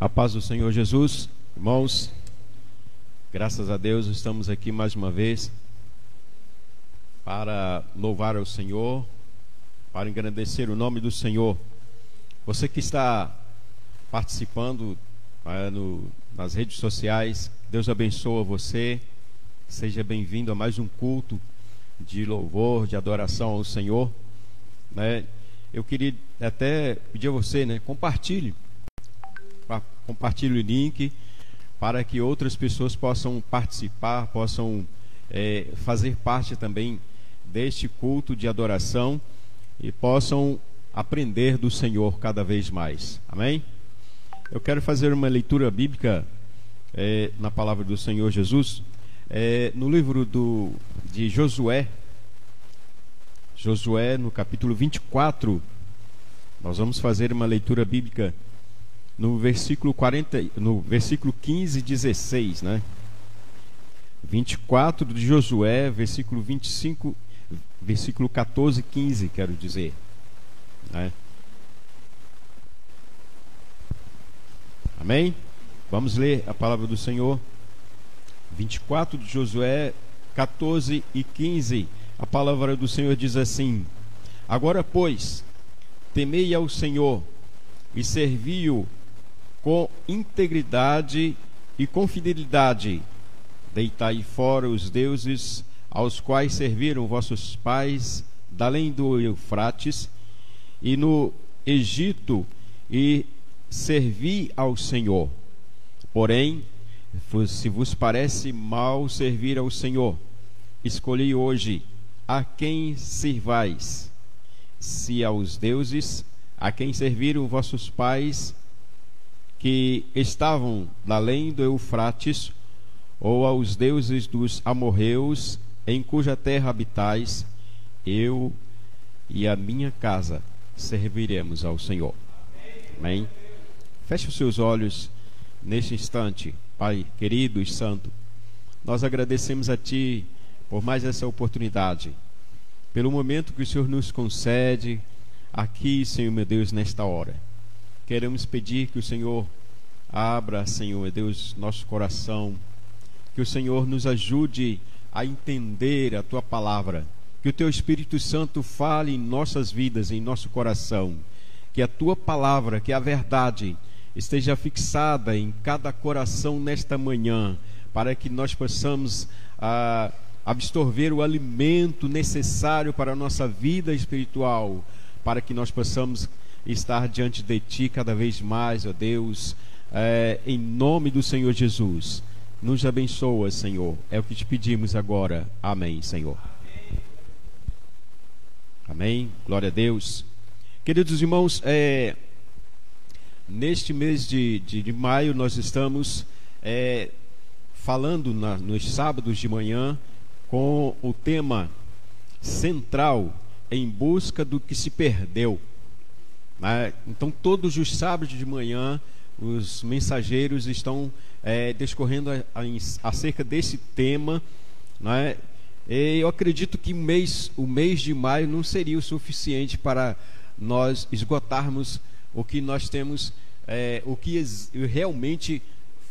A paz do Senhor Jesus, irmãos, graças a Deus estamos aqui mais uma vez para louvar ao Senhor, para engrandecer o nome do Senhor. Você que está participando é, no, nas redes sociais, Deus abençoe você, seja bem-vindo a mais um culto de louvor, de adoração ao Senhor. Né? Eu queria até pedir a você, né, compartilhe compartilhe o link para que outras pessoas possam participar, possam é, fazer parte também deste culto de adoração e possam aprender do Senhor cada vez mais. Amém? Eu quero fazer uma leitura bíblica é, na palavra do Senhor Jesus, é, no livro do, de Josué, Josué, no capítulo 24. Nós vamos fazer uma leitura bíblica no versículo 40, no versículo 15 e 16, né? 24 de Josué, versículo 25, versículo 14 e 15, quero dizer. Né? Amém? Vamos ler a palavra do Senhor. 24 de Josué, 14 e 15. A palavra do Senhor diz assim: Agora, pois, temei ao Senhor e servi-o com integridade e com fidelidade. Deitai fora os deuses aos quais serviram vossos pais, da além do Eufrates, e no Egito, e servi ao Senhor. Porém, se vos parece mal servir ao Senhor, escolhi hoje a quem servais, se aos deuses a quem serviram vossos pais, que estavam além do Eufrates, ou aos deuses dos amorreus, em cuja terra habitais, eu e a minha casa serviremos ao Senhor. Amém? Feche os seus olhos neste instante, Pai querido e santo. Nós agradecemos a Ti por mais essa oportunidade, pelo momento que o Senhor nos concede aqui, Senhor meu Deus, nesta hora queremos pedir que o Senhor abra, Senhor Deus, nosso coração, que o Senhor nos ajude a entender a tua palavra, que o teu Espírito Santo fale em nossas vidas, em nosso coração, que a tua palavra, que a verdade, esteja fixada em cada coração nesta manhã, para que nós possamos ah, absorver o alimento necessário para a nossa vida espiritual, para que nós possamos estar diante de Ti cada vez mais, ó Deus, é, em nome do Senhor Jesus. Nos abençoa, Senhor. É o que te pedimos agora. Amém, Senhor. Amém. Glória a Deus. Queridos irmãos, é, neste mês de, de, de, maio nós estamos é, falando na, nos sábados de manhã com o tema central em busca do que se perdeu. Né? Então, todos os sábados de manhã, os mensageiros estão é, discorrendo a, a, acerca desse tema. Né? E eu acredito que o mês, o mês de maio não seria o suficiente para nós esgotarmos o que nós temos, é, o que realmente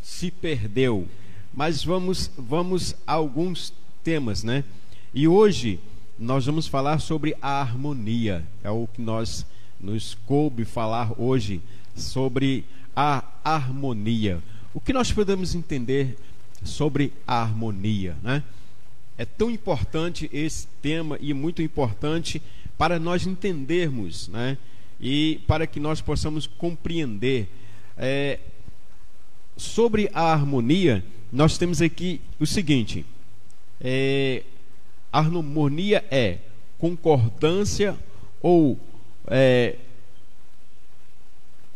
se perdeu. Mas vamos, vamos a alguns temas, né? E hoje nós vamos falar sobre a harmonia. É o que nós nos coube falar hoje sobre a harmonia. O que nós podemos entender sobre a harmonia, né? É tão importante esse tema e muito importante para nós entendermos, né? E para que nós possamos compreender é, sobre a harmonia. Nós temos aqui o seguinte: é, harmonia é concordância ou é,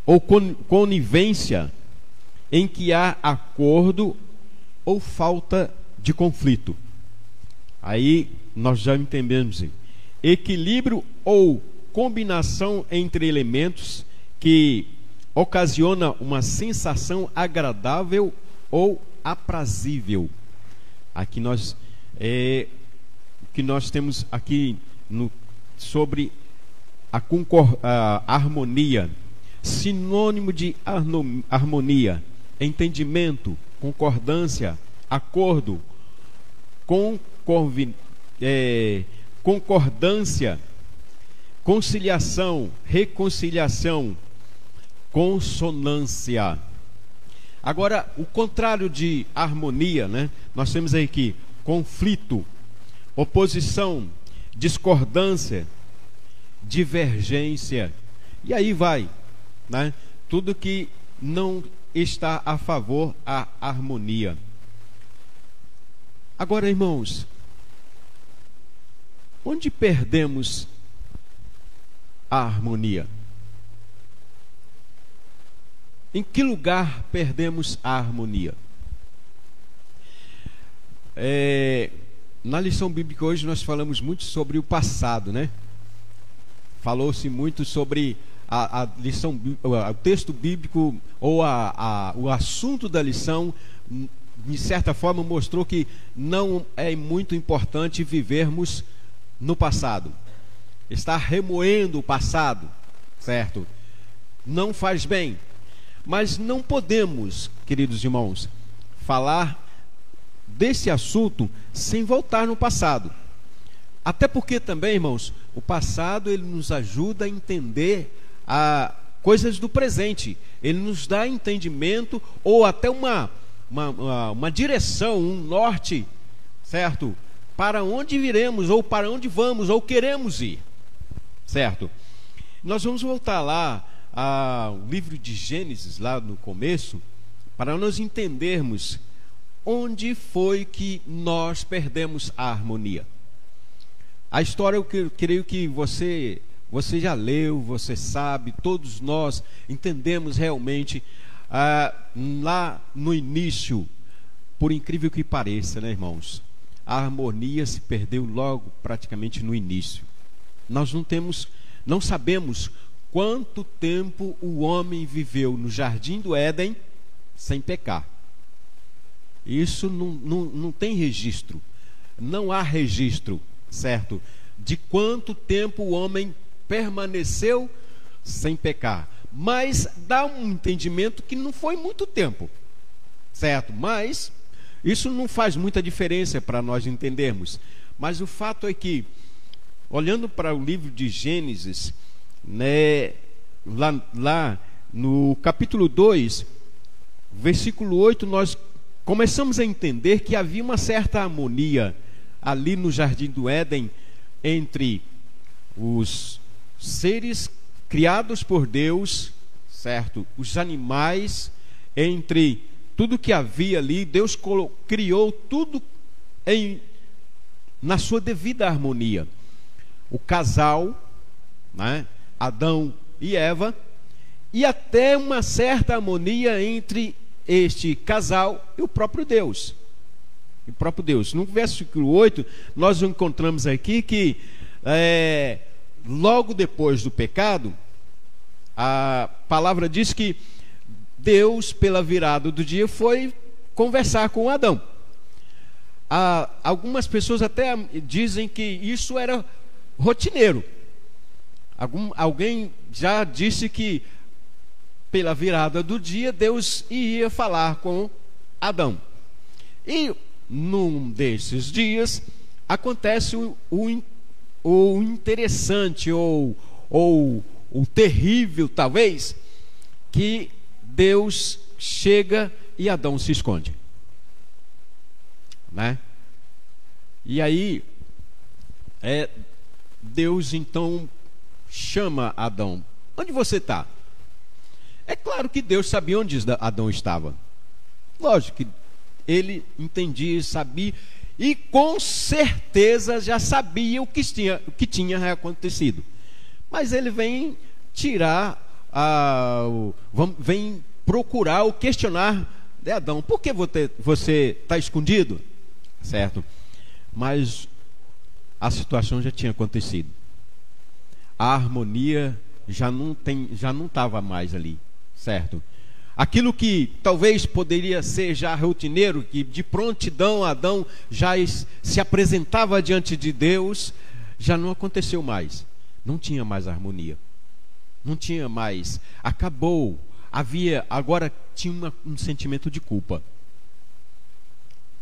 ou conivência em que há acordo ou falta de conflito. Aí nós já entendemos. Equilíbrio ou combinação entre elementos que ocasiona uma sensação agradável ou aprazível. Aqui nós é, que nós temos aqui no, sobre a, a harmonia. sinônimo de harmonia, entendimento, concordância, acordo, concorvi, é, concordância, conciliação, reconciliação, consonância. Agora, o contrário de harmonia, né? Nós temos aqui conflito, oposição, discordância, divergência. E aí vai, né? Tudo que não está a favor a harmonia. Agora, irmãos, onde perdemos a harmonia? Em que lugar perdemos a harmonia? É, na lição bíblica hoje nós falamos muito sobre o passado, né? Falou-se muito sobre a, a, lição, o texto bíblico ou a, a, o assunto da lição, de certa forma, mostrou que não é muito importante vivermos no passado. Estar remoendo o passado, certo? Não faz bem. Mas não podemos, queridos irmãos, falar desse assunto sem voltar no passado. Até porque também, irmãos, o passado ele nos ajuda a entender a coisas do presente. Ele nos dá entendimento ou até uma, uma, uma, uma direção, um norte, certo? Para onde viremos, ou para onde vamos, ou queremos ir, certo? Nós vamos voltar lá ao livro de Gênesis, lá no começo, para nós entendermos onde foi que nós perdemos a harmonia. A história eu creio que você você já leu, você sabe, todos nós entendemos realmente ah, lá no início, por incrível que pareça, né, irmãos? A harmonia se perdeu logo praticamente no início. Nós não temos, não sabemos quanto tempo o homem viveu no jardim do Éden sem pecar. Isso não, não, não tem registro. Não há registro, certo? De quanto tempo o homem permaneceu sem pecar. Mas dá um entendimento que não foi muito tempo, certo? Mas isso não faz muita diferença para nós entendermos. Mas o fato é que, olhando para o livro de Gênesis, né, lá, lá no capítulo 2, versículo 8, nós começamos a entender que havia uma certa harmonia ali no jardim do Éden entre os seres criados por Deus, certo? Os animais, entre tudo que havia ali, Deus criou tudo em na sua devida harmonia. O casal, né? Adão e Eva, e até uma certa harmonia entre este casal e o próprio Deus. O próprio Deus. No versículo 8, nós encontramos aqui que é, logo depois do pecado, a palavra diz que Deus, pela virada do dia, foi conversar com Adão. Algumas pessoas até dizem que isso era rotineiro. Algum, alguém já disse que pela virada do dia Deus ia falar com Adão. E num desses dias acontece o, o o interessante ou, ou o terrível, talvez, que Deus chega e Adão se esconde. Né? E aí, é, Deus então chama Adão: Onde você está? É claro que Deus sabia onde Adão estava. Lógico que ele entendia e sabia e com certeza já sabia o que tinha, o que tinha acontecido. Mas ele vem tirar, a, o, vem procurar ou questionar de Adão: por que você está escondido? Certo? Mas a situação já tinha acontecido. A harmonia já não já não estava mais ali, certo? Aquilo que talvez poderia ser já rotineiro, que de prontidão Adão já se apresentava diante de Deus, já não aconteceu mais. Não tinha mais harmonia. Não tinha mais. Acabou. Havia, agora tinha uma, um sentimento de culpa.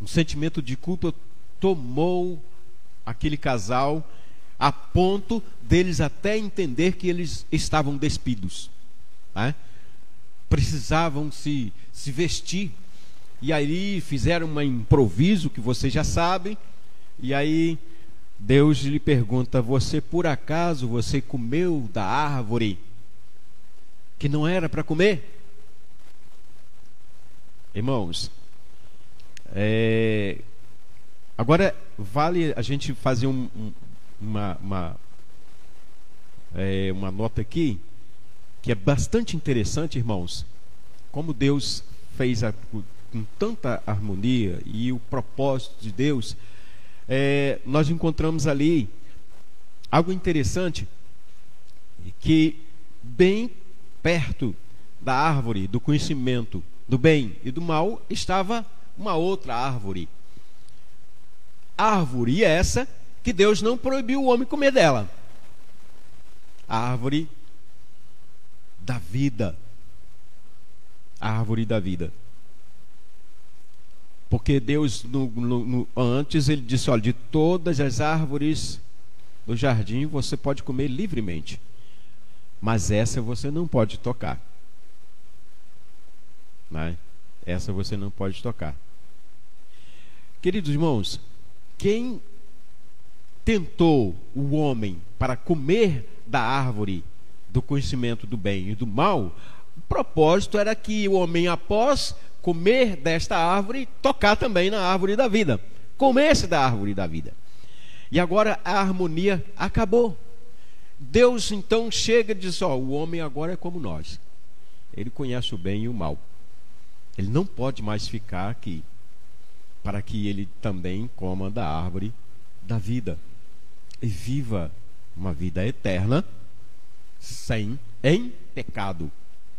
Um sentimento de culpa tomou aquele casal a ponto deles até entender que eles estavam despidos. Né? Precisavam se, se vestir. E aí fizeram um improviso que vocês já sabem. E aí Deus lhe pergunta: Você por acaso você comeu da árvore que não era para comer? Irmãos, é, agora vale a gente fazer um, um, uma, uma, é, uma nota aqui que é bastante interessante, irmãos. Como Deus fez a, com tanta harmonia e o propósito de Deus, é, nós encontramos ali algo interessante que bem perto da árvore do conhecimento do bem e do mal estava uma outra árvore. Árvore essa que Deus não proibiu o homem comer dela. A árvore da vida. A árvore da vida. Porque Deus, no, no, no, antes, ele disse: olha, de todas as árvores do jardim você pode comer livremente, mas essa você não pode tocar. Né? Essa você não pode tocar. Queridos irmãos, quem tentou o homem para comer da árvore do conhecimento do bem e do mal, o propósito era que o homem, após comer desta árvore, tocar também na árvore da vida, comesse da árvore da vida. E agora a harmonia acabou. Deus então chega e diz: Ó, o homem agora é como nós. Ele conhece o bem e o mal. Ele não pode mais ficar aqui para que ele também coma da árvore da vida e viva uma vida eterna sem em pecado,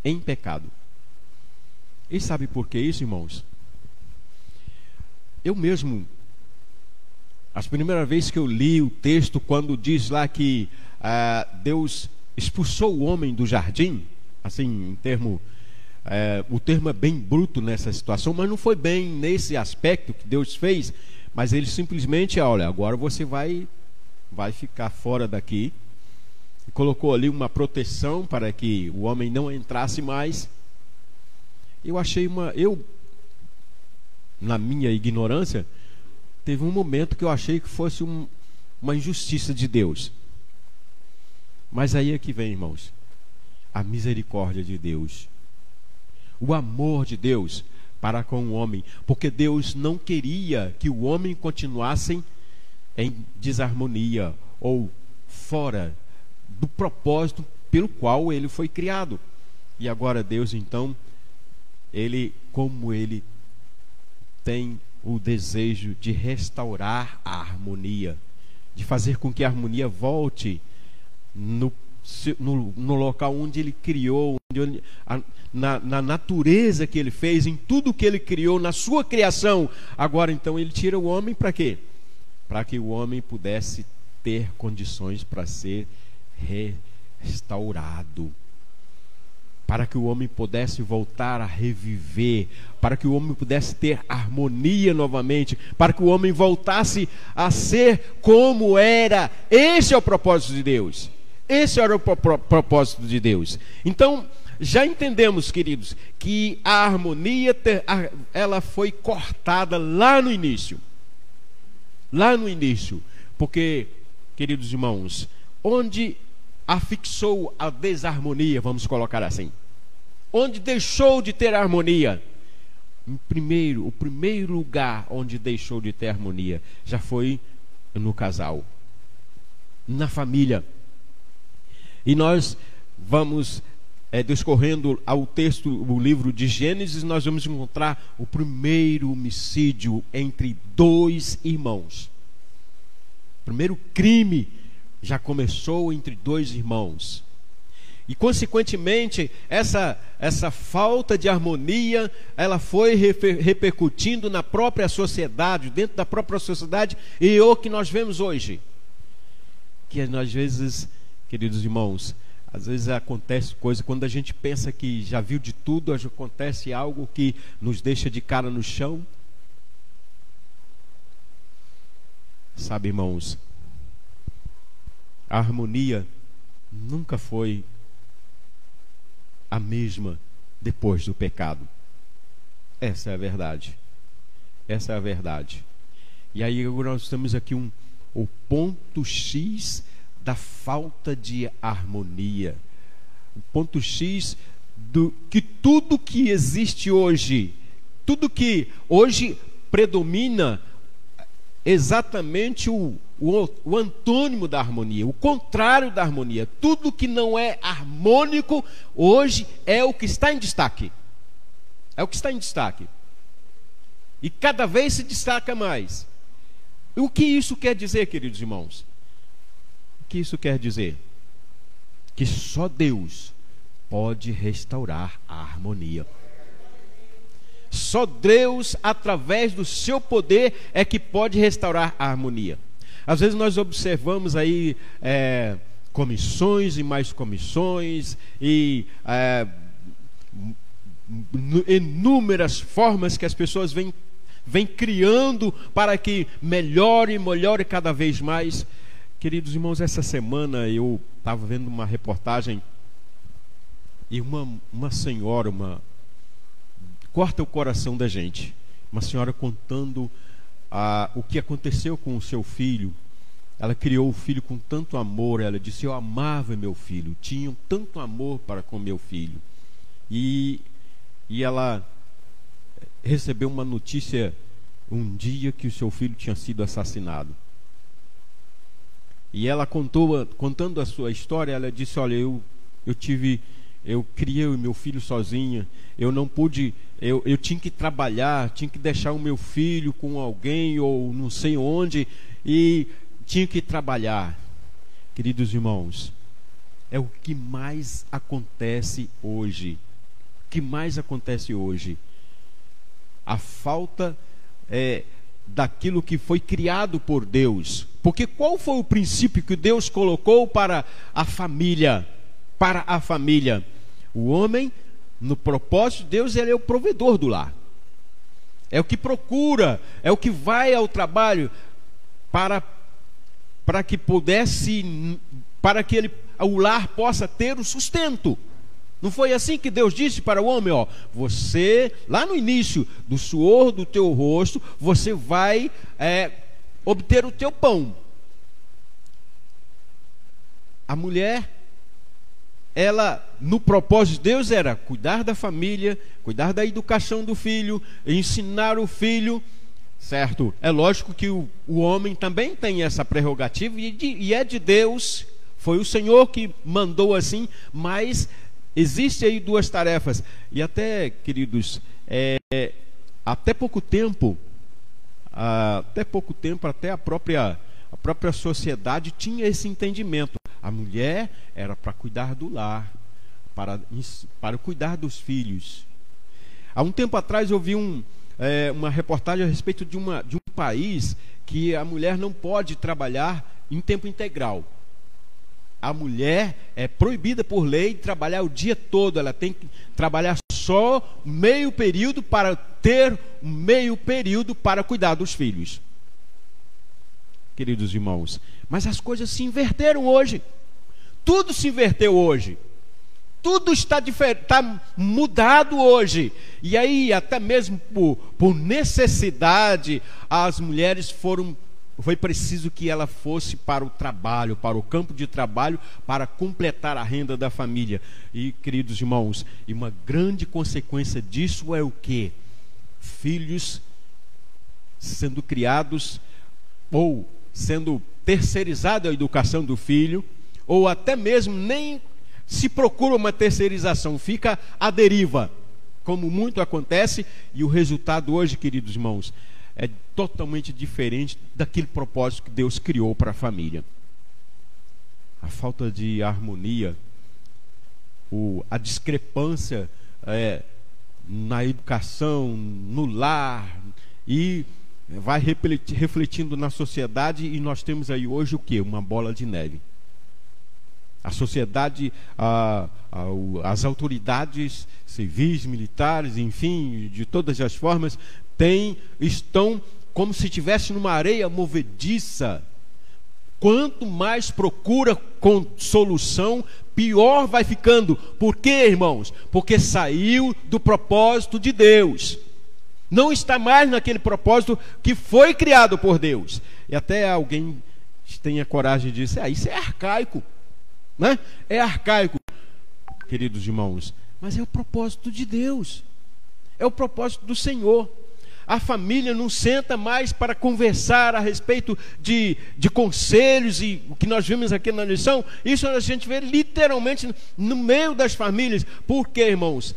em pecado. E sabe por que isso, irmãos? Eu mesmo, as primeiras vezes que eu li o texto, quando diz lá que ah, Deus expulsou o homem do jardim, assim, em termo é, o termo é bem bruto nessa situação, mas não foi bem nesse aspecto que Deus fez, mas ele simplesmente, olha, agora você vai, vai ficar fora daqui. Colocou ali uma proteção para que o homem não entrasse mais. Eu achei uma. Eu, na minha ignorância, teve um momento que eu achei que fosse um, uma injustiça de Deus. Mas aí é que vem, irmãos, a misericórdia de Deus o amor de Deus para com o homem, porque Deus não queria que o homem continuasse em desarmonia ou fora do propósito pelo qual ele foi criado. E agora Deus então, ele como ele tem o desejo de restaurar a harmonia, de fazer com que a harmonia volte no, no, no local onde ele criou, onde, a, na, na natureza que ele fez, em tudo que ele criou, na sua criação. Agora então ele tira o homem para quê? Para que o homem pudesse ter condições para ser restaurado. Para que o homem pudesse voltar a reviver, para que o homem pudesse ter harmonia novamente, para que o homem voltasse a ser como era. Esse é o propósito de Deus. Esse era o propósito de Deus. Então, já entendemos, queridos, que a harmonia ela foi cortada lá no início. Lá no início, porque, queridos irmãos, onde afixou a desarmonia, vamos colocar assim, onde deixou de ter harmonia, em primeiro, o primeiro lugar onde deixou de ter harmonia já foi no casal, na família. E nós vamos é, discorrendo ao texto, o livro de Gênesis, nós vamos encontrar o primeiro homicídio entre dois irmãos. Primeiro crime já começou entre dois irmãos. E, consequentemente, essa, essa falta de harmonia, ela foi repercutindo na própria sociedade, dentro da própria sociedade, e o que nós vemos hoje. Que às vezes, queridos irmãos, Às vezes acontece coisa, quando a gente pensa que já viu de tudo, acontece algo que nos deixa de cara no chão. Sabe, irmãos, a harmonia nunca foi a mesma depois do pecado. Essa é a verdade. Essa é a verdade. E aí nós temos aqui um, o ponto X da falta de harmonia. O ponto X do que tudo que existe hoje, tudo que hoje predomina exatamente o, o, o antônimo da harmonia, o contrário da harmonia. Tudo que não é harmônico hoje é o que está em destaque. É o que está em destaque. E cada vez se destaca mais. O que isso quer dizer, queridos irmãos? O que isso quer dizer? Que só Deus pode restaurar a harmonia. Só Deus, através do seu poder, é que pode restaurar a harmonia. Às vezes nós observamos aí é, comissões e mais comissões e é, inúmeras formas que as pessoas vêm, vêm criando para que melhore e melhore cada vez mais. Queridos irmãos, essa semana eu estava vendo uma reportagem e uma, uma senhora, uma, corta o coração da gente. Uma senhora contando o que aconteceu com o seu filho. Ela criou o filho com tanto amor. Ela disse: Eu amava meu filho, tinha tanto amor para com meu filho. E, e ela recebeu uma notícia um dia que o seu filho tinha sido assassinado. E ela contou, contando a sua história, ela disse: Olha, eu, eu tive, eu criei o meu filho sozinha, eu não pude eu, eu tinha que trabalhar, tinha que deixar o meu filho com alguém ou não sei onde e tinha que trabalhar. Queridos irmãos, é o que mais acontece hoje. O que mais acontece hoje? A falta é, daquilo que foi criado por Deus. Porque qual foi o princípio que Deus colocou para a família? Para a família. O homem no propósito de Deus, ele é o provedor do lar. É o que procura, é o que vai ao trabalho para para que pudesse para que ele, o lar possa ter o sustento. Não foi assim que Deus disse para o homem, ó, você lá no início do suor do teu rosto, você vai é, obter o teu pão. A mulher ela, no propósito de Deus, era cuidar da família, cuidar da educação do filho, ensinar o filho, certo? É lógico que o, o homem também tem essa prerrogativa e, de, e é de Deus, foi o Senhor que mandou assim, mas existe aí duas tarefas. E até, queridos, é, até pouco tempo, até pouco tempo, até a própria, a própria sociedade tinha esse entendimento. A mulher era para cuidar do lar, para, para cuidar dos filhos. Há um tempo atrás eu vi um, é, uma reportagem a respeito de, uma, de um país que a mulher não pode trabalhar em tempo integral. A mulher é proibida por lei de trabalhar o dia todo, ela tem que trabalhar só meio período para ter meio período para cuidar dos filhos. Queridos irmãos, mas as coisas se inverteram hoje. Tudo se inverteu hoje. Tudo está, está mudado hoje. E aí, até mesmo por, por necessidade, as mulheres foram foi preciso que ela fosse para o trabalho, para o campo de trabalho, para completar a renda da família. E, queridos irmãos, e uma grande consequência disso é o que? Filhos sendo criados ou sendo terceirizada a educação do filho, ou até mesmo nem se procura uma terceirização, fica à deriva, como muito acontece, e o resultado hoje, queridos irmãos, é totalmente diferente daquele propósito que Deus criou para a família. A falta de harmonia, o, a discrepância é, na educação, no lar, e vai refletindo na sociedade, e nós temos aí hoje o que? Uma bola de neve. A sociedade, a, a, as autoridades civis, militares, enfim, de todas as formas, têm, estão como se estivesse numa areia movediça. Quanto mais procura com solução, pior vai ficando. Por quê, irmãos? Porque saiu do propósito de Deus. Não está mais naquele propósito que foi criado por Deus. E até alguém tenha coragem de dizer, ah, isso é arcaico. Né? É arcaico, queridos irmãos. Mas é o propósito de Deus. É o propósito do Senhor a família não senta mais para conversar a respeito de, de conselhos e o que nós vimos aqui na lição, isso a gente vê literalmente no meio das famílias. Por quê, irmãos?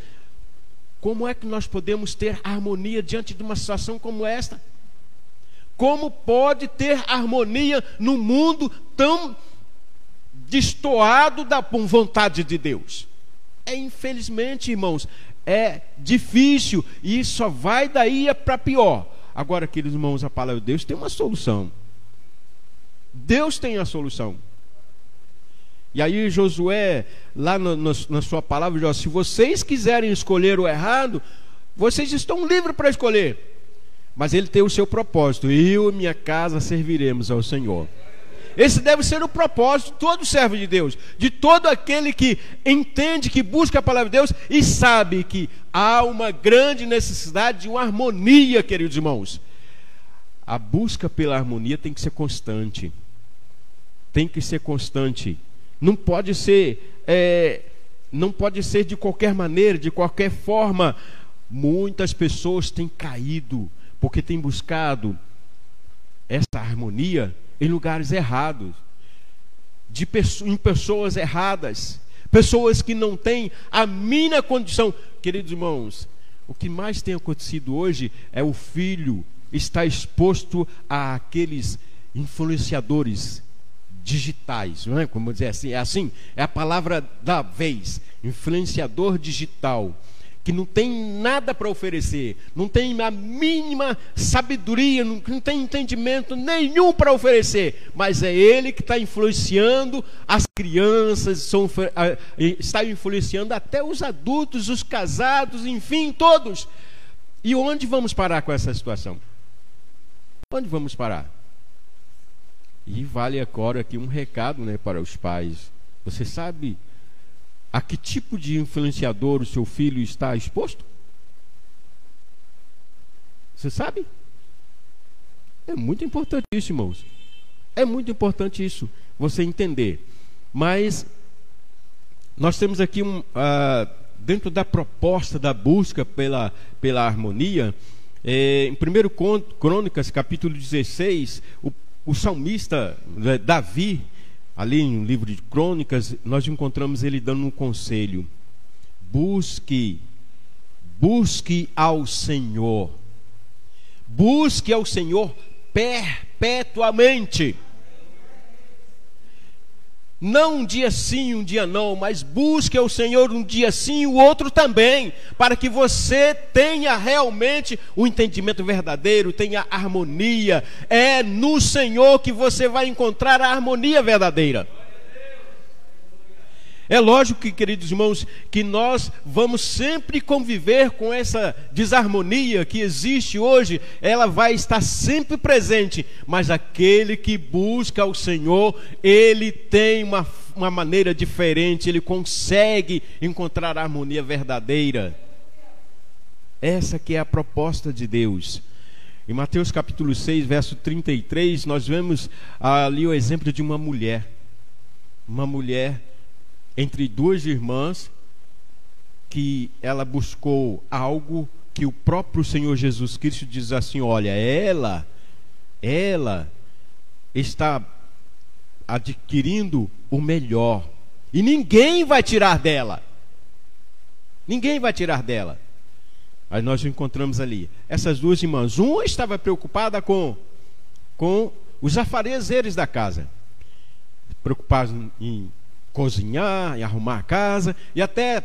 Como é que nós podemos ter harmonia diante de uma situação como esta? Como pode ter harmonia num mundo tão destoado da vontade de Deus? É infelizmente, irmãos, é difícil e só vai daí para pior. Agora, queridos irmãos, a palavra de Deus tem uma solução. Deus tem a solução. E aí Josué, lá no, no, na sua palavra, diz, se vocês quiserem escolher o errado, vocês estão livres para escolher. Mas ele tem o seu propósito. Eu e minha casa serviremos ao Senhor. Esse deve ser o propósito de todo servo de Deus, de todo aquele que entende, que busca a palavra de Deus e sabe que há uma grande necessidade de uma harmonia, queridos irmãos. A busca pela harmonia tem que ser constante. Tem que ser constante. Não pode ser, é, não pode ser de qualquer maneira, de qualquer forma. Muitas pessoas têm caído porque têm buscado essa harmonia em lugares errados, de em pessoas erradas, pessoas que não têm a mínima condição. Queridos irmãos, o que mais tem acontecido hoje é o filho estar exposto a aqueles influenciadores digitais, não é? Como dizer assim, é assim, é a palavra da vez, influenciador digital que não tem nada para oferecer, não tem a mínima sabedoria, não, não tem entendimento nenhum para oferecer, mas é ele que está influenciando as crianças, são, está influenciando até os adultos, os casados, enfim, todos. E onde vamos parar com essa situação? Onde vamos parar? E vale agora aqui um recado né, para os pais. Você sabe a que tipo de influenciador o seu filho está exposto? Você sabe? É muito importante isso, irmãos. É muito importante isso, você entender. Mas nós temos aqui um, uh, dentro da proposta da busca pela, pela harmonia, é, em 1 Crônicas, capítulo 16, o, o salmista né, Davi, ali no livro de Crônicas, nós encontramos ele dando um conselho: busque, busque ao Senhor, busque ao Senhor perpetuamente. Não um dia sim, um dia não, mas busque ao Senhor um dia sim e o outro também, para que você tenha realmente o entendimento verdadeiro, tenha harmonia. É no Senhor que você vai encontrar a harmonia verdadeira. É lógico que, queridos irmãos, que nós vamos sempre conviver com essa desarmonia que existe hoje, ela vai estar sempre presente, mas aquele que busca o Senhor, ele tem uma, uma maneira diferente, ele consegue encontrar a harmonia verdadeira. Essa que é a proposta de Deus. Em Mateus capítulo 6, verso 33, nós vemos ali o exemplo de uma mulher. Uma mulher entre duas irmãs que ela buscou algo que o próprio Senhor Jesus Cristo diz assim: olha, ela, ela está adquirindo o melhor e ninguém vai tirar dela. Ninguém vai tirar dela. Aí nós encontramos ali essas duas irmãs. Uma estava preocupada com com os afazeres da casa, preocupada em cozinhar e arrumar a casa e até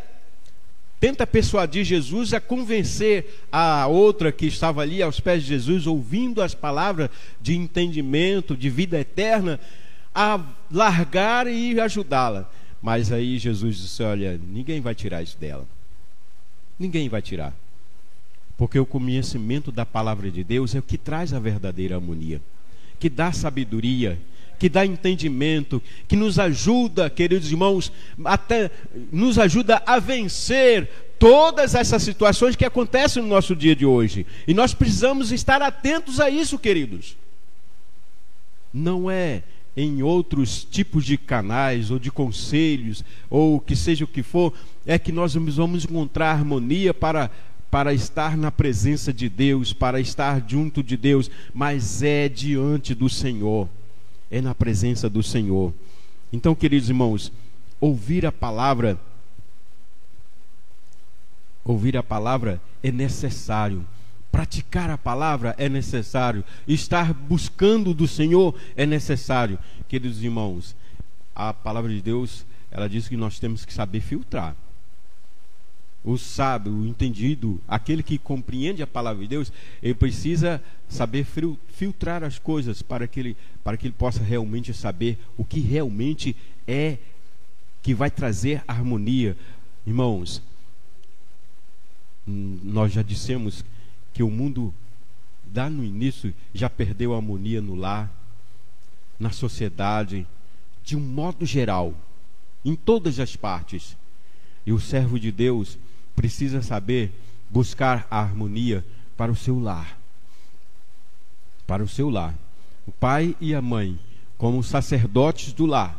tenta persuadir Jesus a convencer a outra que estava ali aos pés de Jesus, ouvindo as palavras de entendimento, de vida eterna, a largar e ajudá-la. Mas aí Jesus disse: Olha, ninguém vai tirar isso dela. Ninguém vai tirar. Porque o conhecimento da palavra de Deus é o que traz a verdadeira harmonia, que dá sabedoria, que dá entendimento, que nos ajuda, queridos irmãos, até nos ajuda a vencer todas essas situações que acontecem no nosso dia de hoje. E nós precisamos estar atentos a isso, queridos. Não é em outros tipos de canais ou de conselhos ou que seja o que for, é que nós vamos encontrar harmonia para para estar na presença de Deus, para estar junto de Deus, mas é diante do Senhor é na presença do Senhor. Então, queridos irmãos, ouvir a palavra, ouvir a palavra é necessário. Praticar a palavra é necessário. Estar buscando do Senhor é necessário. Queridos irmãos, a palavra de Deus, ela diz que nós temos que saber filtrar o sábio, o entendido, aquele que compreende a palavra de Deus, ele precisa saber filtrar as coisas para que ele, para que ele possa realmente saber o que realmente é que vai trazer harmonia. Irmãos, nós já dissemos que o mundo, lá no início, já perdeu a harmonia no lar, na sociedade, de um modo geral, em todas as partes. E o servo de Deus, precisa saber buscar a harmonia para o seu lar. Para o seu lar. O pai e a mãe, como sacerdotes do lar,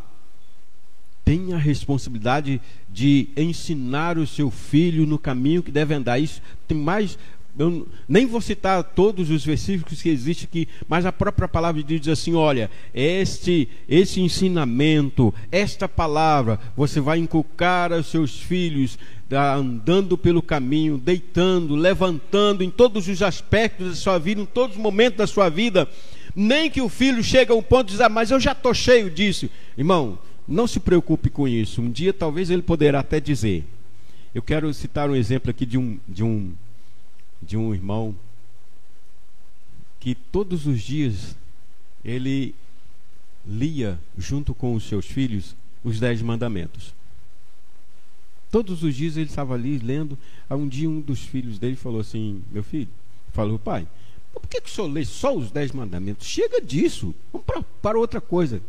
têm a responsabilidade de ensinar o seu filho no caminho que deve andar. Isso tem mais eu nem vou citar todos os versículos que existem aqui, mas a própria palavra de Deus diz assim: olha, este, esse ensinamento, esta palavra, você vai inculcar aos seus filhos, andando pelo caminho, deitando, levantando em todos os aspectos da sua vida, em todos os momentos da sua vida. Nem que o filho chegue a um ponto de dizer, ah, mas eu já estou cheio disso. Irmão, não se preocupe com isso. Um dia talvez ele poderá até dizer. Eu quero citar um exemplo aqui de um, de um de um irmão que todos os dias ele lia junto com os seus filhos os dez mandamentos. Todos os dias ele estava ali lendo. Um dia um dos filhos dele falou assim: Meu filho, falou, pai, por que, que o senhor lê só os dez mandamentos? Chega disso, vamos para, para outra coisa.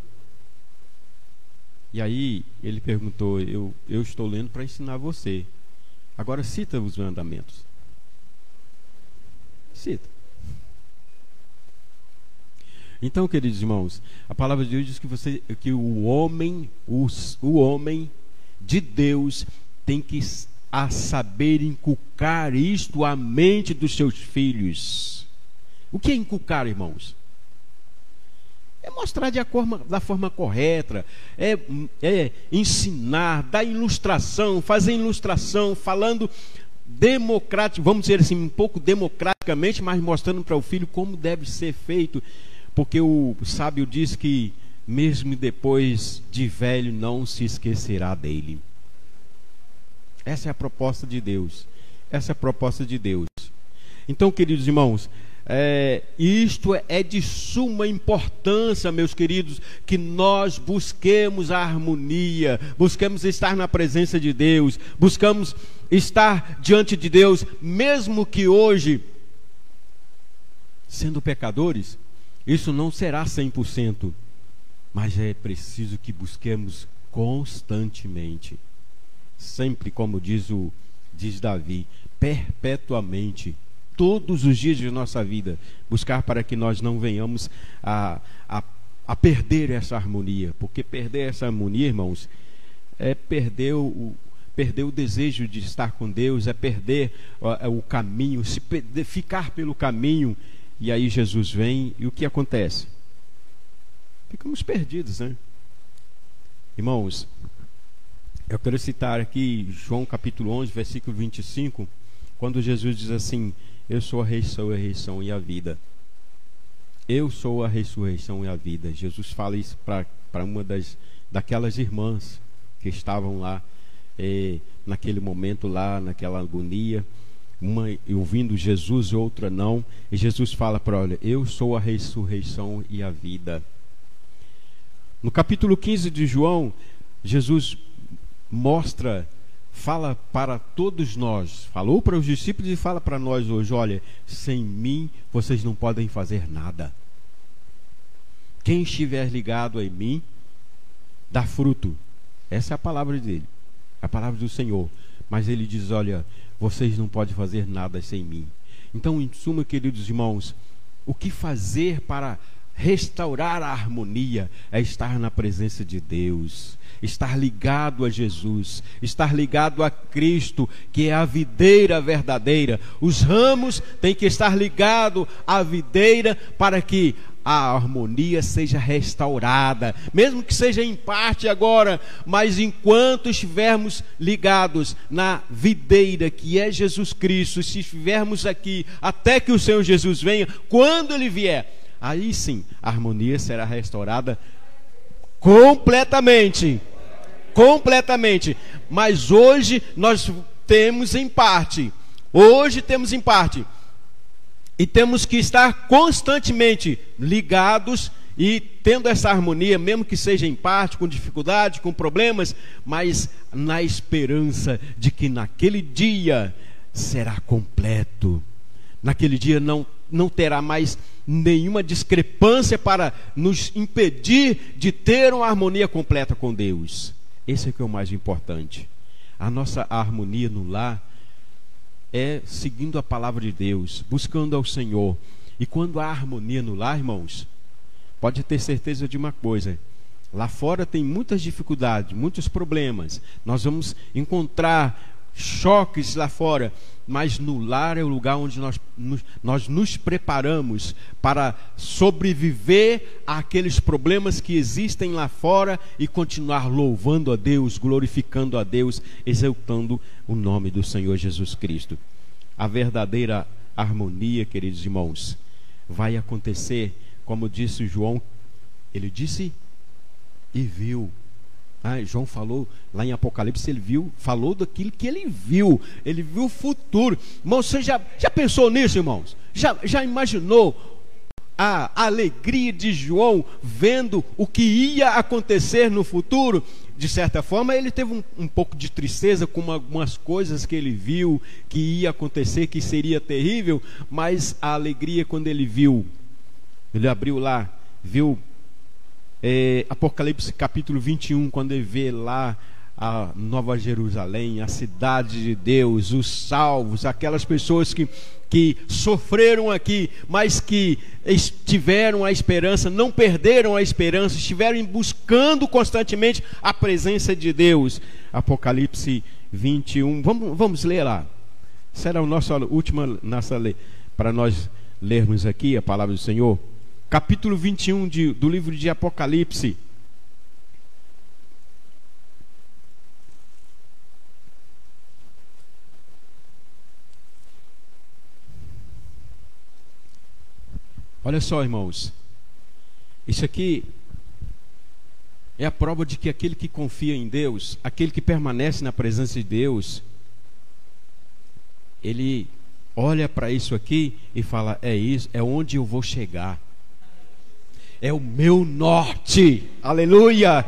E aí ele perguntou: Eu, eu estou lendo para ensinar você. Agora cita os mandamentos. Cita. Então, queridos irmãos, a palavra de Deus diz que, você, que o homem, o, o homem de Deus tem que a saber inculcar isto à mente dos seus filhos. O que é inculcar, irmãos? É mostrar de forma, da forma correta, é, é ensinar, dar ilustração, fazer ilustração, falando democrático, vamos dizer assim, um pouco democraticamente, mas mostrando para o filho como deve ser feito, porque o sábio diz que mesmo depois de velho não se esquecerá dele. Essa é a proposta de Deus. Essa é a proposta de Deus. Então, queridos irmãos, é, isto é de suma importância, meus queridos, que nós busquemos a harmonia, busquemos estar na presença de Deus, buscamos estar diante de Deus, mesmo que hoje, sendo pecadores, isso não será 100%, mas é preciso que busquemos constantemente, sempre, como diz, o, diz Davi, perpetuamente todos os dias de nossa vida, buscar para que nós não venhamos a, a, a perder essa harmonia, porque perder essa harmonia, irmãos, é perder o, perder o desejo de estar com Deus, é perder é o caminho, se perder, ficar pelo caminho, e aí Jesus vem e o que acontece? Ficamos perdidos, né? Irmãos, eu quero citar aqui João capítulo 11, versículo 25, quando Jesus diz assim: eu sou a ressurreição e a vida. Eu sou a ressurreição e a vida. Jesus fala isso para uma das daquelas irmãs que estavam lá eh, naquele momento lá, naquela agonia, uma ouvindo Jesus e outra não. E Jesus fala para olha, eu sou a ressurreição e a vida. No capítulo 15 de João, Jesus mostra, fala para todos nós, falou para os discípulos e fala para nós hoje: olha, sem mim vocês não podem fazer nada. Quem estiver ligado em mim, dá fruto. Essa é a palavra dele, a palavra do Senhor. Mas ele diz: olha, vocês não podem fazer nada sem mim. Então, em suma, queridos irmãos, o que fazer para restaurar a harmonia é estar na presença de Deus, estar ligado a Jesus, estar ligado a Cristo, que é a videira verdadeira. Os ramos têm que estar ligados à videira para que a harmonia seja restaurada, mesmo que seja em parte agora, mas enquanto estivermos ligados na videira que é Jesus Cristo, se estivermos aqui até que o Senhor Jesus venha, quando ele vier, aí sim a harmonia será restaurada completamente. Completamente. Mas hoje nós temos em parte. Hoje temos em parte e temos que estar constantemente ligados e tendo essa harmonia, mesmo que seja em parte, com dificuldade, com problemas, mas na esperança de que naquele dia será completo. Naquele dia não, não terá mais nenhuma discrepância para nos impedir de ter uma harmonia completa com Deus. Esse é que é o mais importante. A nossa harmonia no lar é seguindo a palavra de Deus, buscando ao Senhor. E quando há harmonia no lar, irmãos, pode ter certeza de uma coisa: lá fora tem muitas dificuldades, muitos problemas. Nós vamos encontrar choques lá fora, mas no lar é o lugar onde nós, nós nos preparamos para sobreviver àqueles problemas que existem lá fora e continuar louvando a Deus, glorificando a Deus, exaltando o nome do Senhor Jesus Cristo. A verdadeira harmonia, queridos irmãos, vai acontecer, como disse João, ele disse e viu ah, João falou lá em Apocalipse, ele viu, falou daquilo que ele viu, ele viu o futuro. Irmão, você já, já pensou nisso, irmãos? Já, já imaginou a alegria de João vendo o que ia acontecer no futuro? De certa forma, ele teve um, um pouco de tristeza com algumas coisas que ele viu que ia acontecer, que seria terrível, mas a alegria quando ele viu, ele abriu lá, viu é, Apocalipse capítulo 21, quando ele vê lá a Nova Jerusalém, a cidade de Deus, os salvos, aquelas pessoas que, que sofreram aqui, mas que tiveram a esperança, não perderam a esperança, estiveram buscando constantemente a presença de Deus. Apocalipse 21, vamos, vamos ler lá. Será a nossa última nossa para nós lermos aqui a palavra do Senhor capítulo 21 de, do livro de Apocalipse. Olha só, irmãos. Isso aqui é a prova de que aquele que confia em Deus, aquele que permanece na presença de Deus, ele olha para isso aqui e fala: é isso, é onde eu vou chegar é o meu norte. Aleluia!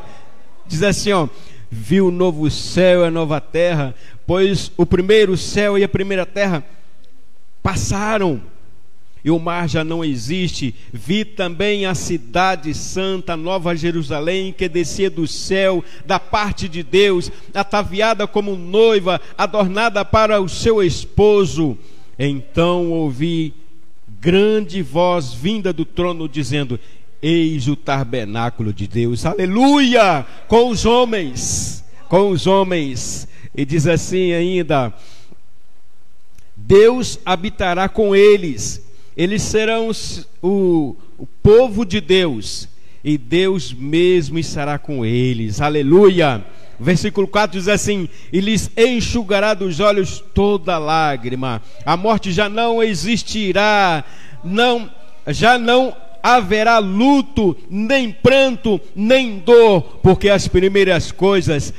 Diz assim, ó: "Vi o novo céu e a nova terra, pois o primeiro céu e a primeira terra passaram, e o mar já não existe. Vi também a cidade santa, Nova Jerusalém, que descia do céu, da parte de Deus, ataviada como noiva, adornada para o seu esposo. Então ouvi grande voz vinda do trono dizendo: Eis o tabernáculo de Deus, aleluia, com os homens, com os homens. E diz assim ainda: Deus habitará com eles, eles serão o, o povo de Deus, e Deus mesmo estará com eles, aleluia. Versículo 4 diz assim: E lhes enxugará dos olhos toda lágrima, a morte já não existirá, não já não haverá luto, nem pranto, nem dor, porque as primeiras coisas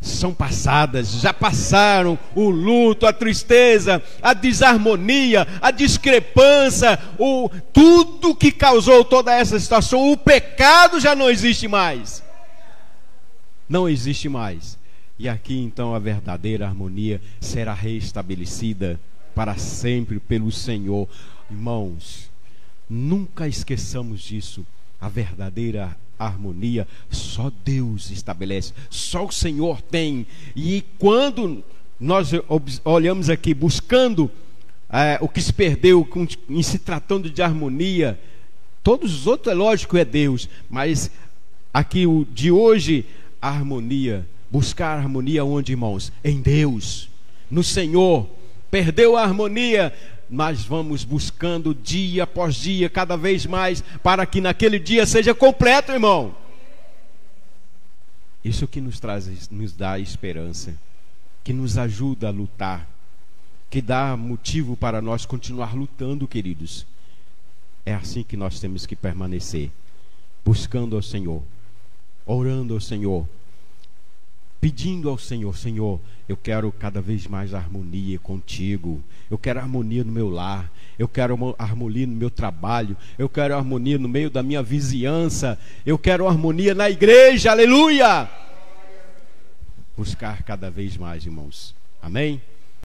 são passadas, já passaram o luto, a tristeza, a desarmonia, a discrepância, o tudo que causou toda essa situação, o pecado já não existe mais. Não existe mais. E aqui então a verdadeira harmonia será restabelecida para sempre pelo Senhor. Irmãos, nunca esqueçamos disso. A verdadeira harmonia só Deus estabelece, só o Senhor tem. E quando nós olhamos aqui buscando é, o que se perdeu em se tratando de harmonia, todos os outros, é lógico, é Deus, mas aqui o de hoje, a harmonia, buscar a harmonia onde, irmãos? Em Deus, no Senhor. Perdeu a harmonia, mas vamos buscando dia após dia, cada vez mais, para que naquele dia seja completo, irmão. Isso que nos traz, nos dá esperança, que nos ajuda a lutar, que dá motivo para nós continuar lutando, queridos. É assim que nós temos que permanecer, buscando ao Senhor, orando ao Senhor, pedindo ao Senhor: Senhor, eu quero cada vez mais harmonia contigo, eu quero harmonia no meu lar, eu quero harmonia no meu trabalho, eu quero harmonia no meio da minha vizinhança, eu quero harmonia na igreja, aleluia! Buscar cada vez mais, irmãos, amém?